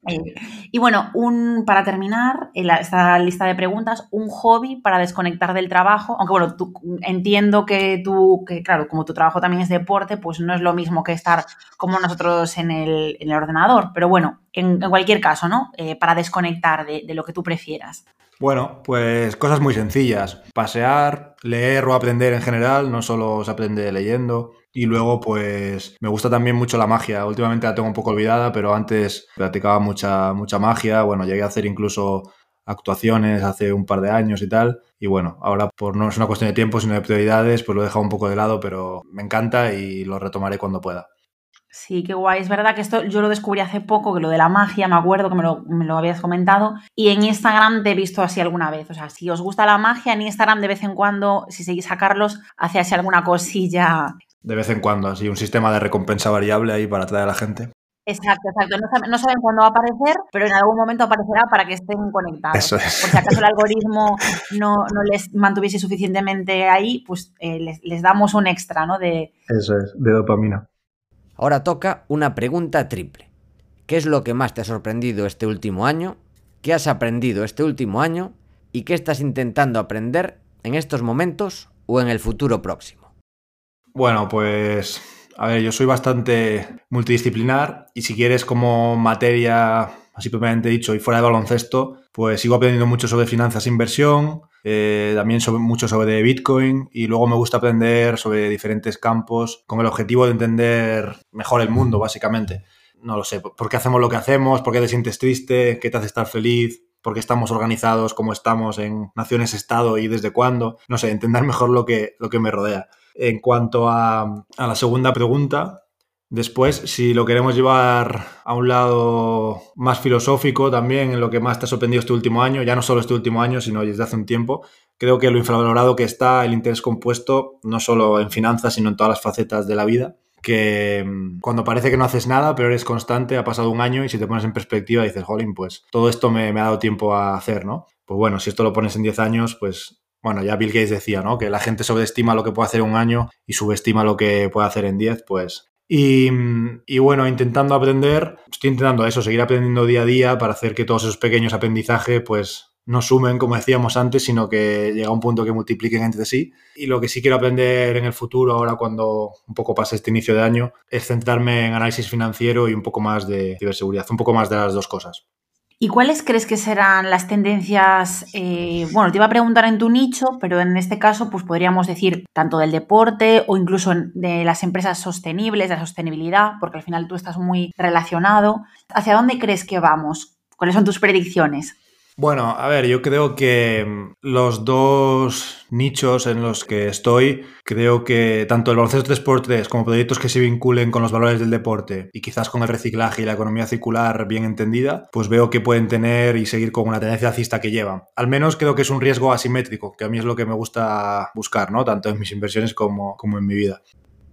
Eh, y bueno, un, para terminar esta lista de preguntas, un hobby para desconectar del trabajo, aunque bueno, entiendo que tú, que claro, como tu trabajo también es deporte, pues no es lo mismo que estar como nosotros en el, en el ordenador, pero bueno, en, cualquier caso, ¿no? Eh, para desconectar de, de lo que tú prefieras. Bueno, pues cosas muy sencillas. Pasear, leer o aprender en general, no solo se aprende leyendo. Y luego, pues, me gusta también mucho la magia. Últimamente la tengo un poco olvidada, pero antes practicaba mucha, mucha magia. Bueno, llegué a hacer incluso actuaciones hace un par de años y tal. Y bueno, ahora por no es una cuestión de tiempo, sino de prioridades, pues lo he dejado un poco de lado, pero me encanta y lo retomaré cuando pueda. Sí, qué guay. Es verdad que esto yo lo descubrí hace poco, que lo de la magia, me acuerdo que me lo, me lo, habías comentado. Y en Instagram te he visto así alguna vez. O sea, si os gusta la magia, en Instagram de vez en cuando, si seguís a Carlos, hace así alguna cosilla. De vez en cuando, así un sistema de recompensa variable ahí para atraer a la gente. Exacto, exacto. No saben, cuándo va a aparecer, pero en algún momento aparecerá para que estén conectados. Eso es. Por si acaso el algoritmo no, no les mantuviese suficientemente ahí, pues eh, les, les, damos un extra, ¿no? De... Eso es, de dopamina. Ahora toca una pregunta triple. ¿Qué es lo que más te ha sorprendido este último año? ¿Qué has aprendido este último año? ¿Y qué estás intentando aprender en estos momentos o en el futuro próximo? Bueno, pues a ver, yo soy bastante multidisciplinar y si quieres como materia así propiamente dicho, y fuera de baloncesto, pues sigo aprendiendo mucho sobre finanzas e inversión, eh, también sobre, mucho sobre Bitcoin y luego me gusta aprender sobre diferentes campos con el objetivo de entender mejor el mundo, básicamente. No lo sé, por qué hacemos lo que hacemos, por qué te sientes triste, qué te hace estar feliz, por qué estamos organizados como estamos en naciones-estado y desde cuándo. No sé, entender mejor lo que, lo que me rodea. En cuanto a, la segunda pregunta, Después, si lo queremos llevar a un lado más filosófico también, en lo que más te ha sorprendido este último año, ya no solo este último año, sino desde hace un tiempo, creo que lo infravalorado que está el interés compuesto, no solo en finanzas, sino en todas las facetas de la vida, que mm, cuando parece que no haces nada, pero eres constante, ha pasado un año y si te pones en perspectiva dices, jolín, pues todo esto me, me ha dado tiempo a hacer, ¿no? Pues bueno, si esto lo pones en 10 años, pues bueno, ya Bill Gates decía, ¿no? Que la gente sobreestima lo que puede hacer un año y subestima lo que puede hacer en 10, pues y, bueno, intentando aprender, estoy intentando eso, seguir aprendiendo día a día para hacer que todos esos pequeños aprendizajes pues no sumen, como decíamos antes, sino que llega a un punto que multipliquen entre sí. Y lo que sí quiero aprender en el futuro, ahora cuando un poco pase este inicio de año, es centrarme en análisis financiero y un poco más de ciberseguridad, un poco más de las dos cosas. ¿Y cuáles crees que serán las tendencias? Eh, bueno, te iba a preguntar en tu nicho, pero en este caso, pues podríamos decir tanto del deporte o incluso de las empresas sostenibles, de la sostenibilidad, porque al final tú estás muy relacionado. ¿Hacia dónde crees que vamos? ¿Cuáles son tus predicciones? Bueno, a ver, yo creo que mm, los dos nichos en los que estoy, creo que tanto el baloncesto 3x3 como proyectos que se vinculen con los valores del deporte y quizás con el reciclaje y la economía circular bien entendida, pues veo que pueden tener y seguir con una tendencia alcista que llevan. Al menos creo que es un riesgo asimétrico, que a mí es lo que me gusta buscar, ¿no? Tanto en mis inversiones como, como en mi vida.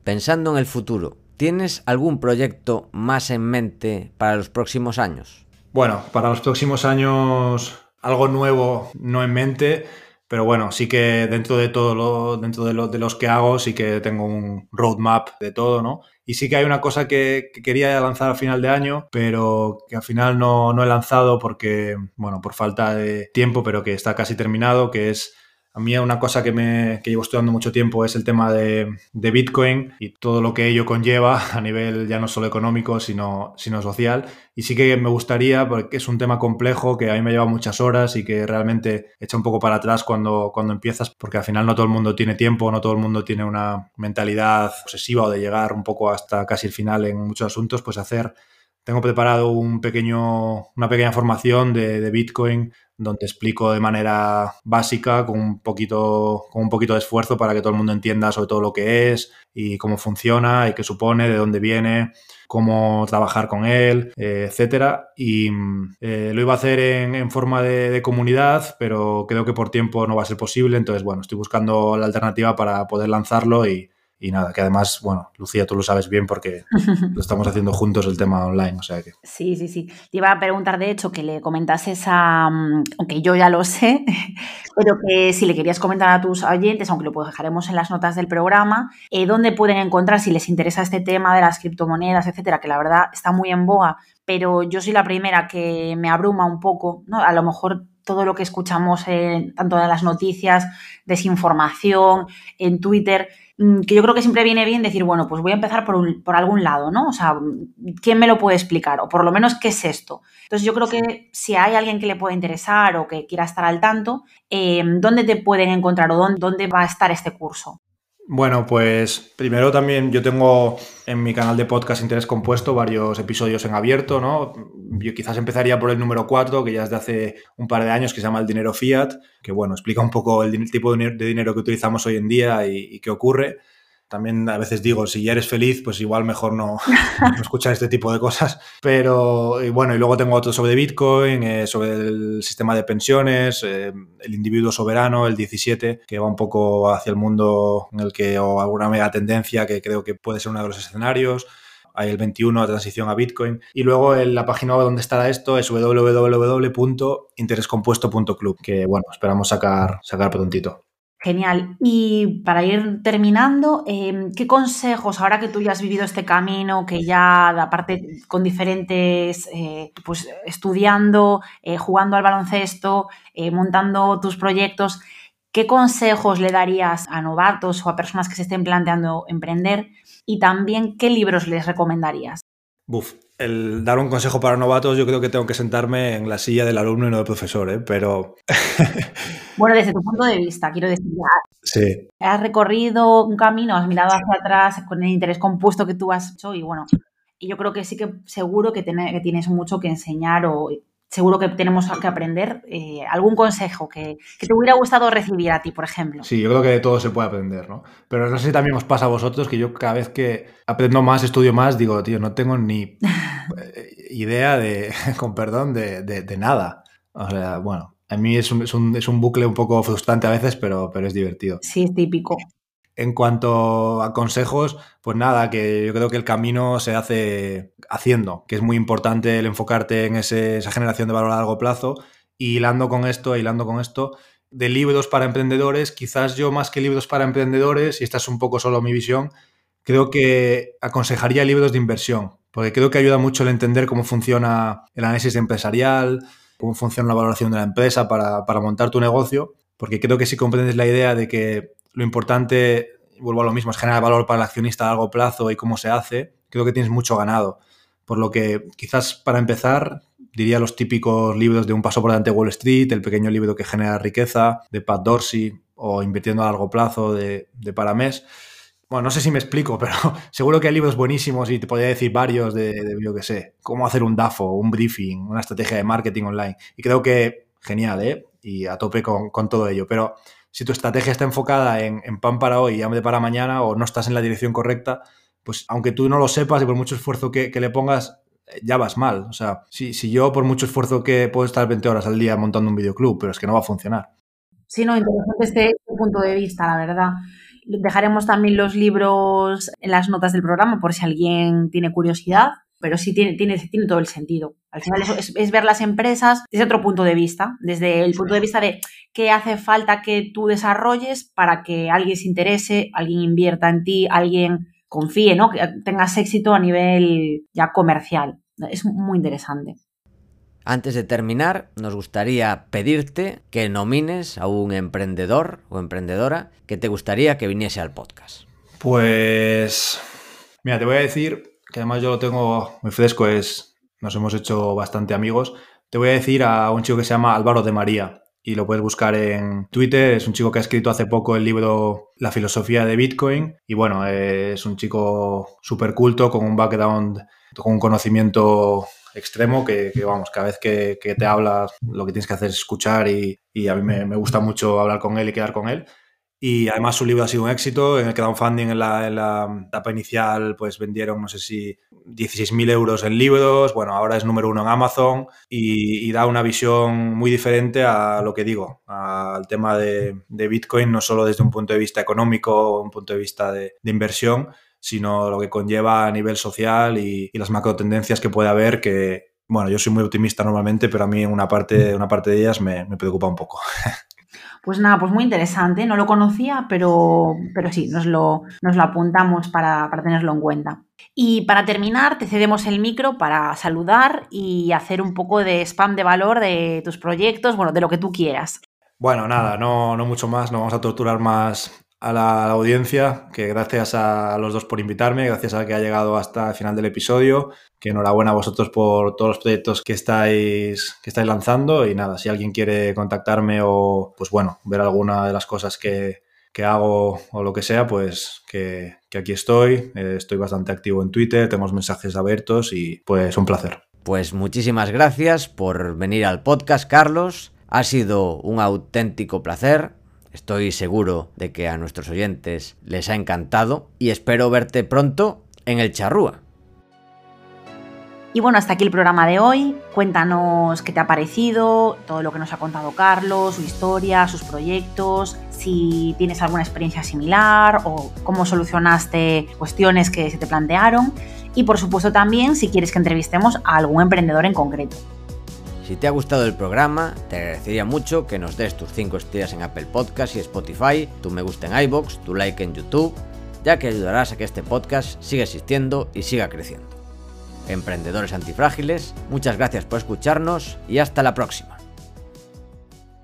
Pensando en el futuro, ¿tienes algún proyecto más en mente para los próximos años? Bueno, para los próximos años algo nuevo no en mente, pero bueno, sí que dentro de todo lo, dentro de, lo, los que hago, sí que tengo un roadmap de todo, ¿no? Y sí que hay una cosa que, quería lanzar a final de año, pero que al final no, no he lanzado porque, bueno, por falta de tiempo, pero que está casi terminado, que es a mí una cosa que, me, que llevo estudiando mucho tiempo es el tema de, Bitcoin y todo lo que ello conlleva (laughs) a nivel ya no solo económico, sino, sino social. Y sí que me gustaría, porque es un tema complejo que a mí me lleva muchas horas y que realmente echa un poco para atrás cuando, cuando empiezas, porque al final no todo el mundo tiene tiempo, no todo el mundo tiene una mentalidad obsesiva o de llegar un poco hasta casi el final en muchos asuntos, pues hacer tengo preparado un pequeño, una pequeña formación de, de, Bitcoin donde explico de manera básica, con un, poquito, con un poquito de esfuerzo para que todo el mundo entienda sobre todo lo que es y cómo funciona y qué supone, de dónde viene, cómo trabajar con él, eh, etcétera. Y eh, lo iba a hacer en, forma de, de, comunidad, pero creo que por tiempo no va a ser posible. Entonces, bueno, estoy buscando la alternativa para poder lanzarlo y, y nada, que además, bueno, Lucía, tú lo sabes bien porque (laughs) lo estamos haciendo juntos el tema online, o sea que... Sí, sí, sí. Te iba a preguntar, de hecho, que le comentases a... Mm, aunque yo ya lo sé, (laughs) pero que si le querías comentar a tus oyentes, aunque lo dejaremos en las notas del programa, eh, dónde pueden encontrar, si les interesa este tema de las criptomonedas, etcétera, que la verdad está muy en boga, pero yo soy la primera que me abruma un poco, ¿no? A lo mejor todo lo que escuchamos en tanto de las noticias, desinformación, en Twitter que yo creo que siempre viene bien decir, bueno, pues voy a empezar por, por, algún lado, ¿no? O sea, ¿quién me lo puede explicar? O por lo menos, ¿qué es esto? Entonces, yo creo que si hay alguien que le pueda interesar o que quiera estar al tanto, eh, ¿dónde te pueden encontrar o dónde, dónde va a estar este curso? Bueno, pues primero también yo tengo en mi canal de podcast Interés Compuesto varios episodios en abierto, ¿no? Yo quizás empezaría por el número 4, que ya es de hace un par de años, que se llama el dinero fiat, que bueno, explica un poco el tipo de dinero que utilizamos hoy en día y, y qué ocurre también a veces digo, si ya eres feliz, pues igual mejor no, (laughs) escuchar este tipo de cosas. Pero bueno, y luego tengo otro sobre Bitcoin, eh, sobre el sistema de pensiones, eh, el individuo soberano, el 17, que va un poco hacia el mundo en el que, o alguna mega tendencia que creo que puede ser uno de los escenarios hay el 21, la transición a Bitcoin. Y luego en la página donde estará esto es www.interescompuesto.club, que bueno, esperamos sacar, sacar prontito. Genial. Y para ir terminando, em, ¿qué consejos, ahora que tú ya has vivido este camino, que ya, aparte con diferentes, eh, pues estudiando, eh, jugando al baloncesto, eh, montando tus proyectos, ¿qué consejos le darías a novatos o a personas que se estén planteando emprender? Y también, ¿qué libros les recomendarías? Buf, el dar un consejo para novatos, yo creo que tengo que sentarme en la silla del alumno y no del profesor, ¿eh? pero... (laughs) bueno, desde tu punto de vista, quiero decir, sí. has recorrido un camino, has mirado hacia atrás con el interés compuesto que tú has hecho y bueno, yo creo que sí que seguro que, que tienes mucho que enseñar o seguro que tenemos que aprender. Eh, ¿Algún consejo que, te hubiera gustado recibir a ti, por ejemplo? Sí, yo creo que de todo se puede aprender, ¿no? Pero no sé si también os pasa a vosotros que yo cada vez que aprendo más, estudio más, digo, tío, no tengo ni eh, idea de, (laughs) con perdón, de, nada. O sea, bueno, a mí es un, es un, es un bucle un poco frustrante a veces, pero, pero es divertido. Sí, es típico. En cuanto a consejos, pues nada, que yo creo que el camino se hace haciendo, que es muy importante el enfocarte en esa generación de valor a largo plazo. Y hilando con esto, hilando con esto, de libros para emprendedores, quizás yo más que libros para emprendedores, y esta es un poco solo mi visión, creo que aconsejaría libros de inversión, porque creo que ayuda mucho el entender cómo funciona el análisis empresarial, cómo funciona la valoración de la empresa para, para montar tu negocio, porque creo que si comprendes la idea de que lo importante, vuelvo a lo mismo, es generar valor para el accionista a largo plazo y cómo se hace. Creo que tienes mucho ganado. Por lo que quizás para empezar diría los típicos libros de Un paso por delante de Wall Street, el pequeño libro que genera riqueza de Pat Dorsey o Invirtiendo a largo plazo de, de Paramés. Bueno, no sé si me explico, (laughs) pero seguro que hay libros buenísimos y te podría decir varios de, de yo qué sé, cómo hacer un DAFO, un briefing, una estrategia de marketing online. Y creo que genial, ¿eh? Y a tope con, con todo ello. Pero si tu estrategia está enfocada en, pan para hoy y hambre para mañana o no estás en la dirección correcta, pues aunque tú no lo sepas y por mucho esfuerzo que, le pongas, eh, ya vas mal. O sea, si, si, yo por mucho esfuerzo que puedo estar 20 horas al día montando un videoclub, pero es que no va a funcionar. Sí, no, interesante este, este punto de vista, la verdad. Dejaremos también los libros en las notas del programa por si alguien tiene curiosidad pero sí tiene, tiene, tiene todo el sentido. Al final es, es, ver las empresas desde otro punto de vista, desde el punto de vista de qué hace falta que tú desarrolles para que alguien se interese, alguien invierta en ti, alguien confíe, ¿no? Que tengas éxito a nivel ya comercial. Es muy interesante. Antes de terminar, nos gustaría pedirte que nomines a un emprendedor o emprendedora que te gustaría que viniese al podcast. Pues, mira, te voy a decir que además yo lo tengo muy fresco, es nos hemos hecho bastante amigos. Te voy a decir a un chico que se llama Álvaro de María y lo puedes buscar en Twitter. Es un chico que ha escrito hace poco el libro La filosofía de Bitcoin y bueno, es un chico súper culto con un background, con un conocimiento extremo que, vamos, cada vez que, te hablas lo que tienes que hacer es escuchar y, a mí me, me gusta mucho hablar con él y quedar con él. Y además su libro ha sido un éxito. En el crowdfunding, en la, en la etapa inicial, pues vendieron, no sé si 16.000 euros en libros. Bueno, ahora es número uno en Amazon y, da una visión muy diferente a lo que digo, al tema de, Bitcoin, no solo desde un punto de vista económico un punto de vista de, inversión, sino lo que conlleva a nivel social y, las macro tendencias que puede haber que, bueno, yo soy muy optimista normalmente, pero a mí una parte, una parte de ellas me, me preocupa un poco. (laughs) Pues nada, pues muy interesante, no lo conocía, pero, pero sí, nos lo, nos lo apuntamos para, para, tenerlo en cuenta. Y para terminar, te cedemos el micro para saludar y hacer un poco de spam de valor de tus proyectos, bueno, de lo que tú quieras. Bueno, nada, no, no mucho más, no vamos a torturar más a la, audiencia, que gracias a los dos por invitarme, gracias a que ha llegado hasta el final del episodio, que enhorabuena a vosotros por todos los proyectos que estáis, que estáis lanzando y nada, si alguien quiere contactarme o pues bueno, ver alguna de las cosas que, hago o lo que sea, pues que, que aquí estoy, eh, estoy bastante activo en Twitter, tenemos mensajes abiertos y pues un placer. Pues muchísimas gracias por venir al podcast, Carlos. Ha sido un auténtico placer. Estoy seguro de que a nuestros oyentes les ha encantado y espero verte pronto en el Charrúa. Y bueno, hasta aquí el programa de hoy. Cuéntanos qué te ha parecido, todo lo que nos ha contado Carlos, su historia, sus proyectos, si tienes alguna experiencia similar o cómo solucionaste cuestiones que se te plantearon. Y por supuesto también si quieres que entrevistemos a algún emprendedor en concreto. Si te ha gustado el programa, te agradecería mucho que nos des tus 5 estrellas en Apple Podcast y Spotify, tu me gusta en iBox, tu like en YouTube, ya que ayudarás a que este podcast siga existiendo y siga creciendo. Emprendedores antifrágiles, muchas gracias por escucharnos y hasta la próxima.